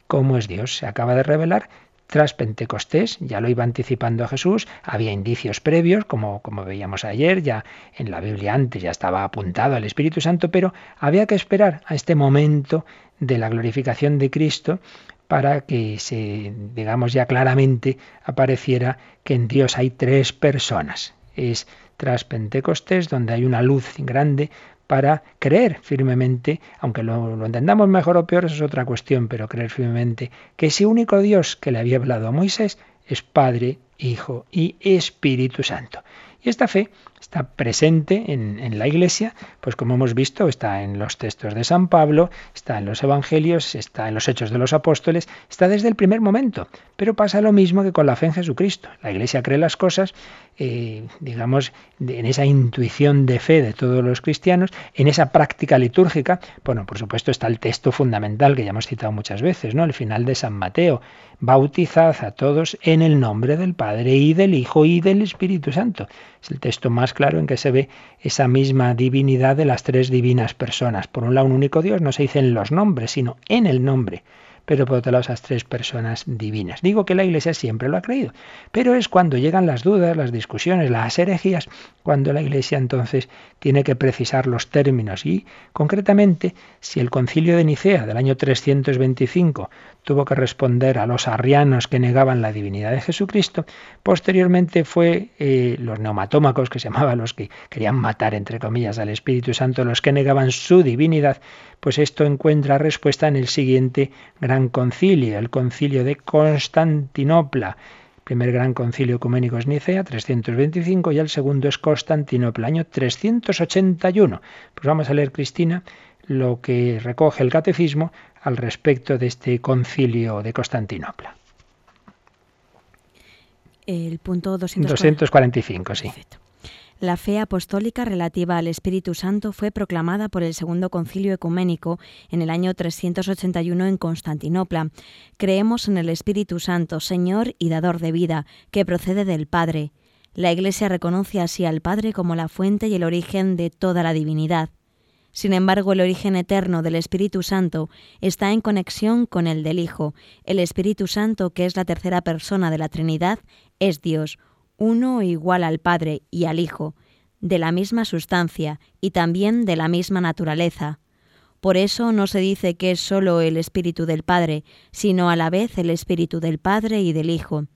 cómo es Dios, se acaba de revelar tras Pentecostés, ya lo iba anticipando Jesús, había indicios previos, como, como veíamos ayer, ya en la Biblia antes ya estaba apuntado al Espíritu Santo, pero había que esperar a este momento de la glorificación de Cristo para que se, digamos ya claramente, apareciera que en Dios hay tres personas. Es tras Pentecostés donde hay una luz grande para creer firmemente, aunque lo, entendamos mejor o peor, eso es otra cuestión, pero creer firmemente que ese único Dios que le había hablado a Moisés es Padre, Hijo y Espíritu Santo. Y esta fe está presente en, la Iglesia, pues como hemos visto, está en los textos de San Pablo, está en los Evangelios, está en los Hechos de los Apóstoles, está desde el primer momento. Pero pasa lo mismo que con la fe en Jesucristo. La Iglesia cree las cosas, eh, digamos, en esa intuición de fe de todos los cristianos, en esa práctica litúrgica. Bueno, por supuesto está el texto fundamental que ya hemos citado muchas veces, ¿no? El final de San Mateo. Bautizad a todos en el nombre del Padre y del Hijo y del Espíritu Santo. Es el texto más claro en que se ve esa misma divinidad de las tres divinas personas. Por un lado, un único Dios, no se dice en los nombres, sino en el nombre pero por otro lado esas tres personas divinas. Digo que la Iglesia siempre lo ha creído, pero es cuando llegan las dudas, las discusiones, las herejías, cuando la Iglesia entonces tiene que precisar los términos y concretamente si el concilio de Nicea del año 325 tuvo que responder a los arrianos que negaban la divinidad de Jesucristo, posteriormente fue eh, los neumatómacos, que se llamaban los que querían matar, entre comillas, al Espíritu Santo, los que negaban su divinidad, pues esto encuentra respuesta en el siguiente gran gran concilio, el concilio de Constantinopla. El primer gran concilio ecuménico es Nicea, 325, y el segundo es Constantinopla, año 381. Pues vamos a leer, Cristina, lo que recoge el catecismo al respecto de este concilio de Constantinopla. El punto 245, sí. La fe apostólica relativa al Espíritu Santo fue proclamada por el Segundo Concilio Ecuménico en el año 381 en Constantinopla. Creemos en el Espíritu Santo, Señor y dador de vida, que procede del Padre. La Iglesia reconoce así al Padre como la fuente y el origen de toda la divinidad. Sin embargo, el origen eterno del Espíritu Santo está en conexión con el del Hijo. El Espíritu Santo, que es la tercera persona de la Trinidad, es Dios, uno igual al Padre y al Hijo, de la misma sustancia y también de la misma naturaleza. Por eso no se dice que es sólo el Espíritu del Padre, sino a la vez el Espíritu del Padre y del Hijo.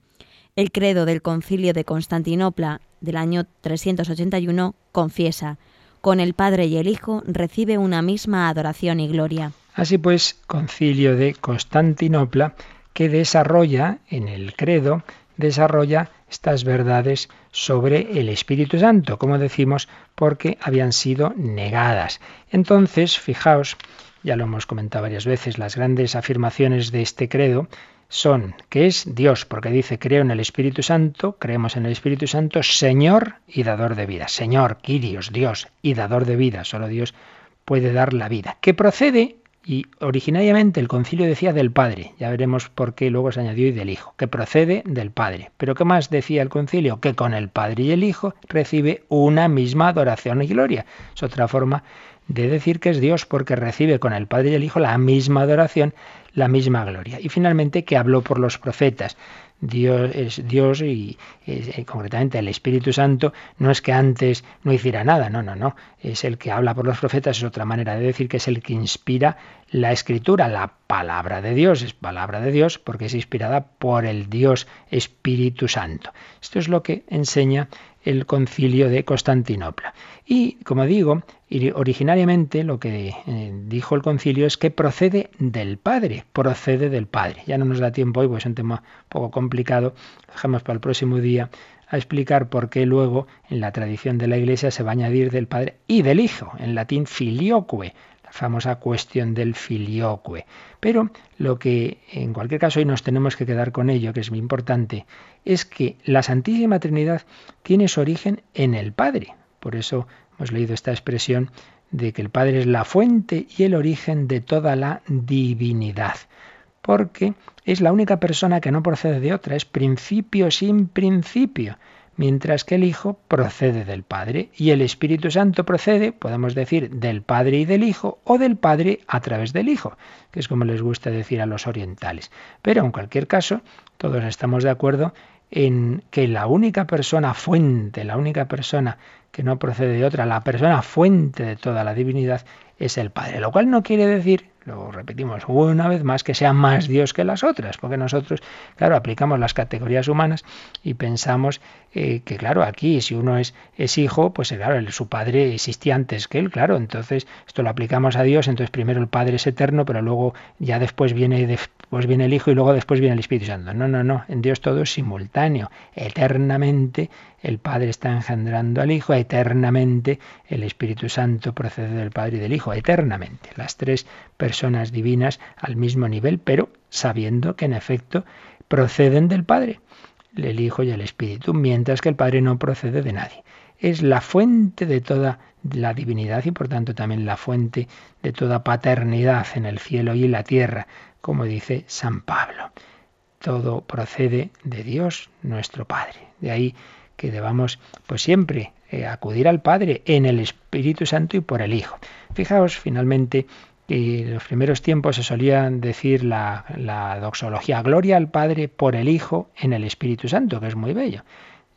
El credo del Concilio de Constantinopla del año 381 confiesa, con el Padre y el Hijo recibe una misma adoración y gloria. Así pues, Concilio de Constantinopla, que desarrolla en el credo, desarrolla estas verdades sobre el Espíritu Santo, como decimos, porque habían sido negadas. Entonces, fijaos, ya lo hemos comentado varias veces, las grandes afirmaciones de este credo son que es Dios, porque dice creo en el Espíritu Santo, creemos en el Espíritu Santo, Señor y dador de vida. Señor, Kyrios, Dios y dador de vida. Solo Dios puede dar la vida. Que procede y originariamente el concilio decía del Padre, ya veremos por qué luego se añadió y del Hijo, que procede del Padre. Pero ¿qué más decía el concilio? Que con el Padre y el Hijo recibe una misma adoración y gloria. Es otra forma de decir que es Dios porque recibe con el Padre y el Hijo la misma adoración, la misma gloria. Y finalmente que habló por los profetas. Dios es Dios y, eh, concretamente el Espíritu Santo no es que antes no hiciera nada, no, no, no, es el que habla por los profetas, es otra manera de decir que es el que inspira la escritura, la palabra de Dios, es palabra de Dios porque es inspirada por el Dios Espíritu Santo. Esto es lo que enseña el concilio de Constantinopla. Y, como digo, originariamente lo que eh, dijo el concilio es que procede del Padre, procede del Padre. Ya no nos da tiempo hoy, pues es un tema un poco complicado, dejamos para el próximo día a explicar por qué luego en la tradición de la Iglesia se va a añadir del Padre y del Hijo, en latín filioque, la famosa cuestión del filioque. Pero lo que en cualquier caso hoy nos tenemos que quedar con ello, que es muy importante, es que la Santísima Trinidad tiene su origen en el Padre. Por eso hemos leído esta expresión de que el Padre es la fuente y el origen de toda la divinidad, porque es la única persona que no procede de otra, es principio sin principio, mientras que el Hijo procede del Padre y el Espíritu Santo procede, podemos decir, del Padre y del Hijo o del Padre a través del Hijo, que es como les gusta decir a los orientales. Pero en cualquier caso, todos estamos de acuerdo en que la única persona fuente, la única persona que no procede de otra, la persona fuente de toda la divinidad es el Padre, lo cual no quiere decir lo repetimos una vez más, que sea más Dios que las otras, porque nosotros, claro, aplicamos las categorías humanas y pensamos eh, que, claro, aquí si uno es, es hijo, pues eh, claro, su padre existía antes que él, claro, entonces esto lo aplicamos a Dios, entonces primero el Padre es eterno, pero luego ya después viene, después viene el Hijo y luego después viene el Espíritu Santo. No, no, no, en Dios todo es simultáneo, eternamente el Padre está engendrando al Hijo, eternamente el Espíritu Santo procede del Padre y del Hijo, eternamente. Las tres personas divinas al mismo nivel, pero sabiendo que en efecto proceden del Padre, el Hijo y el Espíritu, mientras que el Padre no procede de nadie. Es la fuente de toda la divinidad y por tanto también la fuente de toda paternidad en el cielo y en la tierra, como dice San Pablo. Todo procede de Dios, nuestro Padre. De ahí que debamos pues siempre eh, acudir al Padre en el Espíritu Santo y por el Hijo. Fijaos finalmente que en los primeros tiempos se solía decir la, la, doxología, gloria al Padre por el Hijo en el Espíritu Santo, que es muy bello.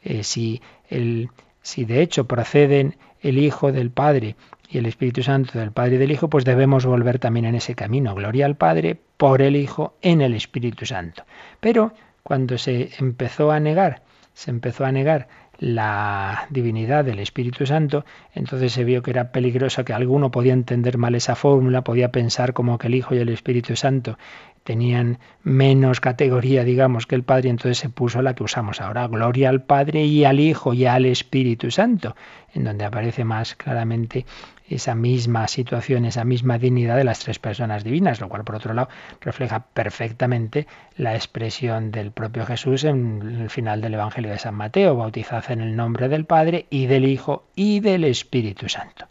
Eh, si, el, si de hecho proceden el Hijo del Padre y el Espíritu Santo del Padre y del Hijo, pues debemos volver también en ese camino. Gloria al Padre por el Hijo en el Espíritu Santo. Pero cuando se empezó a negar se empezó a negar la divinidad del Espíritu Santo, entonces se vio que era peligroso que alguno podía entender mal esa fórmula, podía pensar como que el Hijo y el Espíritu Santo tenían menos categoría, digamos, que el Padre, entonces se puso la que usamos ahora, gloria al Padre y al Hijo y al Espíritu Santo, en donde aparece más claramente esa misma situación, esa misma dignidad de las tres personas divinas, lo cual por otro lado refleja perfectamente la expresión del propio Jesús en el final del Evangelio de San Mateo, bautizad en el nombre del Padre y del Hijo y del Espíritu Santo.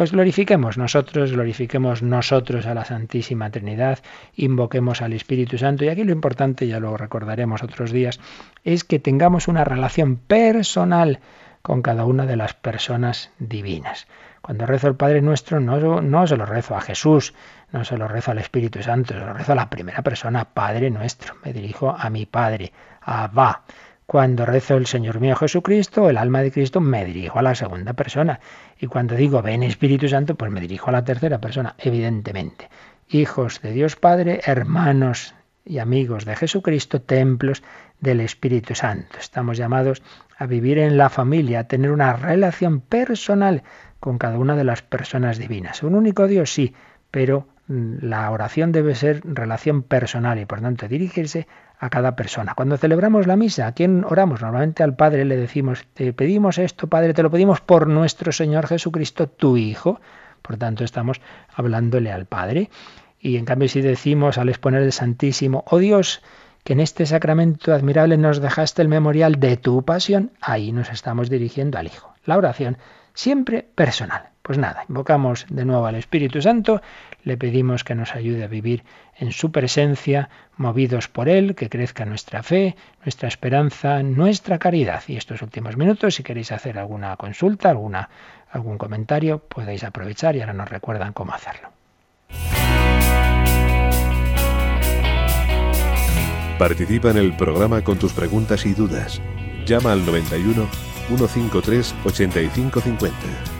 Pues glorifiquemos nosotros, glorifiquemos nosotros a la Santísima Trinidad, invoquemos al Espíritu Santo y aquí lo importante, ya lo recordaremos otros días, es que tengamos una relación personal con cada una de las personas divinas. Cuando rezo el Padre Nuestro no, no se lo rezo a Jesús, no se lo rezo al Espíritu Santo, se lo rezo a la primera persona, Padre Nuestro. Me dirijo a mi Padre, a Abba. Cuando rezo el Señor mío Jesucristo, el alma de Cristo, me dirijo a la segunda persona. Y cuando digo ven Espíritu Santo, pues me dirijo a la tercera persona, evidentemente. Hijos de Dios Padre, hermanos y amigos de Jesucristo, templos del Espíritu Santo. Estamos llamados a vivir en la familia, a tener una relación personal con cada una de las personas divinas. Un único Dios sí, pero mm, la oración debe ser relación personal y por tanto dirigirse a cada persona. Cuando celebramos la misa, ¿a quién oramos? Normalmente al Padre le decimos, te pedimos esto, Padre, te lo pedimos por nuestro Señor Jesucristo, tu Hijo. Por tanto, estamos hablándole al Padre. Y en cambio, si decimos al exponer el Santísimo, oh Dios, que en este sacramento admirable nos dejaste el memorial de tu pasión, ahí nos estamos dirigiendo al Hijo. La oración siempre personal. Pues nada, invocamos de nuevo al Espíritu Santo, le pedimos que nos ayude a vivir en su presencia, movidos por Él, que crezca nuestra fe, nuestra esperanza, nuestra caridad. Y estos últimos minutos, si queréis hacer alguna consulta, alguna, algún comentario, podéis aprovechar y ahora nos recuerdan cómo hacerlo. Participa en el programa con tus preguntas y dudas. Llama al 91 153 8550.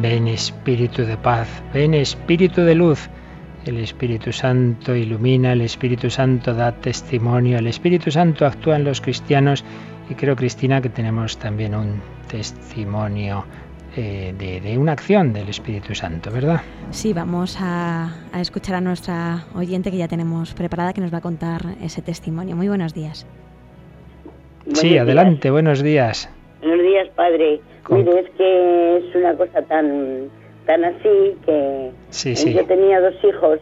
Ven Espíritu de paz, ven Espíritu de luz. El Espíritu Santo ilumina, el Espíritu Santo da testimonio, el Espíritu Santo actúa en los cristianos y creo, Cristina, que tenemos también un testimonio eh, de, una acción del Espíritu Santo, ¿verdad? Sí, vamos a, escuchar a nuestra oyente que ya tenemos preparada que nos va a contar ese testimonio. Muy buenos días. sí, adelante, buenos días. Buenos días, padre. Mire, es que es una cosa tan tan así que yo tenía dos hijos,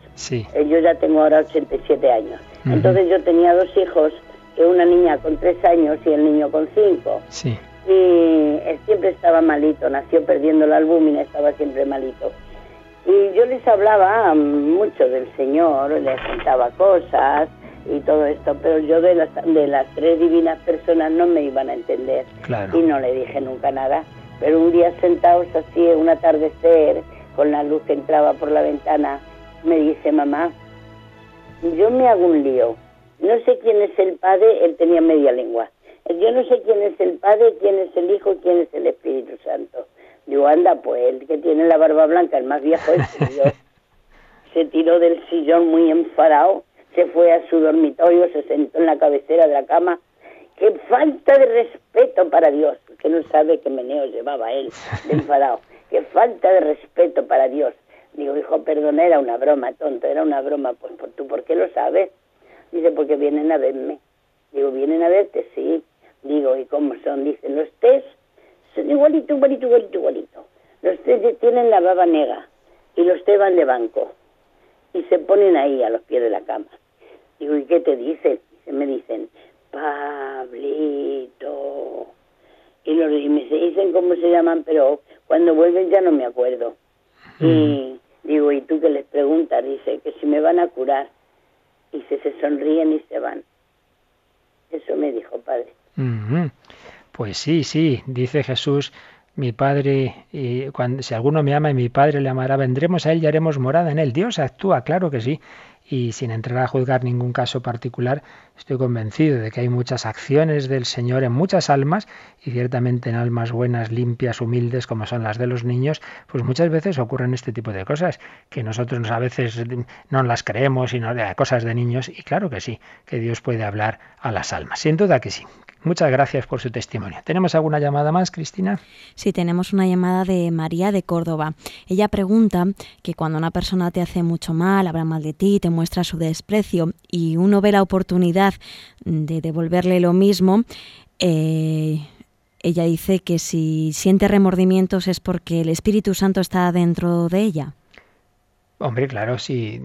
eh, yo ya tengo ahora 87 años, entonces yo tenía dos hijos, una niña con tres años y el niño con cinco. Y él siempre estaba malito, nació perdiendo la albúmina, estaba siempre malito. Y yo les hablaba mucho del Señor, les contaba cosas, y todo esto, pero yo de las, de las tres divinas personas no me iban a entender. Y no le dije nunca nada. Pero un día sentados así, un atardecer, con la luz que entraba por la ventana, me dice mamá, yo me hago un lío. No sé quién es el Padre, él tenía media lengua. Yo no sé quién es el Padre, quién es el Hijo, quién es el Espíritu Santo. Digo, anda, pues el que tiene la barba blanca, el más viejo es Dios. Se tiró del sillón muy enfadado se fue a su dormitorio, se sentó en la cabecera de la cama. ¡Qué falta de respeto para Dios! Que no sabe qué meneo llevaba él, de enfadado. ¡Qué falta de respeto para Dios! Digo, hijo, perdona, era una broma, tonto, era una broma. Pues, ¿tú por qué lo sabes? Dice, porque vienen a verme. Digo, ¿vienen a verte? Sí. Digo, ¿y cómo son? Dicen, los test son igualito, igualito, igualito, igualito. Los test tienen la baba negra y los test van de banco y se ponen ahí a los pies de la cama. Digo, ¿y qué te dicen? Me dicen, Pablito. Y, los, y me dicen cómo se llaman, pero cuando vuelven ya no me acuerdo. Y digo, ¿y tú qué les preguntas? Dice, que si me van a curar. Y se, se sonríen y se van. Eso me dijo, padre. Pues sí, sí, dice Jesús, mi Padre, y cuando, si alguno me ama y mi Padre le amará, vendremos a él y haremos morada en él. Dios actúa, claro que sí y sin entrar a juzgar ningún caso particular, estoy convencido de que hay muchas acciones del Señor en muchas almas y ciertamente en almas buenas, limpias, humildes como son las de los niños, pues muchas veces ocurren este tipo de cosas que nosotros a veces no las creemos, sino de cosas de niños y claro que sí, que Dios puede hablar a las almas. Sin duda que sí. Muchas gracias por su testimonio. ¿Tenemos alguna llamada más, Cristina? Sí, tenemos una llamada de María de Córdoba. Ella pregunta que cuando una persona te hace mucho mal, habla mal de ti, te muestra su desprecio y uno ve la oportunidad de devolverle lo mismo, eh, ella dice que si siente remordimientos es porque el Espíritu Santo está dentro de ella. Hombre, claro, sí,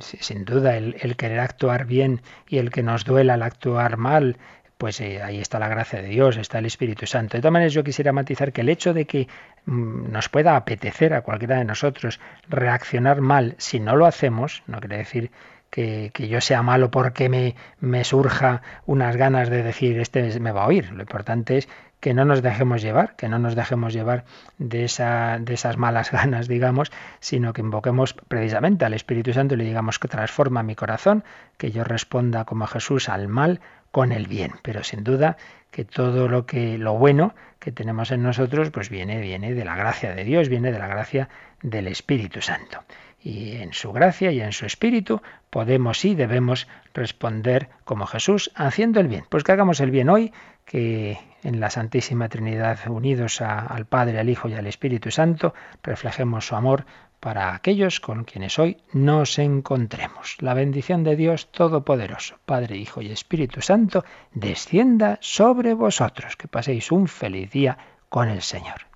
sin duda, el, querer actuar bien y el que nos duela el actuar mal, pues eh, ahí está la gracia de Dios, está el Espíritu Santo. De todas maneras, yo quisiera matizar que el hecho de que nos pueda apetecer a cualquiera de nosotros reaccionar mal si no lo hacemos, no quiere decir que, yo sea malo porque me, me surja unas ganas de decir, este me va a oír. Lo importante es que no nos dejemos llevar, que no nos dejemos llevar de, esa, de esas malas ganas, digamos, sino que invoquemos precisamente al Espíritu Santo y le digamos que transforma mi corazón, que yo responda como Jesús al mal con el bien. Pero sin duda que todo lo que lo bueno que tenemos en nosotros pues viene viene de la gracia de Dios, viene de la gracia del Espíritu Santo. Y en su gracia y en su espíritu podemos y debemos responder como Jesús haciendo el bien. Pues que hagamos el bien hoy, que en la Santísima Trinidad unidos al Padre, al Hijo y al Espíritu Santo reflejemos su amor para aquellos con quienes hoy nos encontremos. La bendición de Dios Todopoderoso, Padre, Hijo y Espíritu Santo, descienda sobre vosotros. Que paséis un feliz día con el Señor.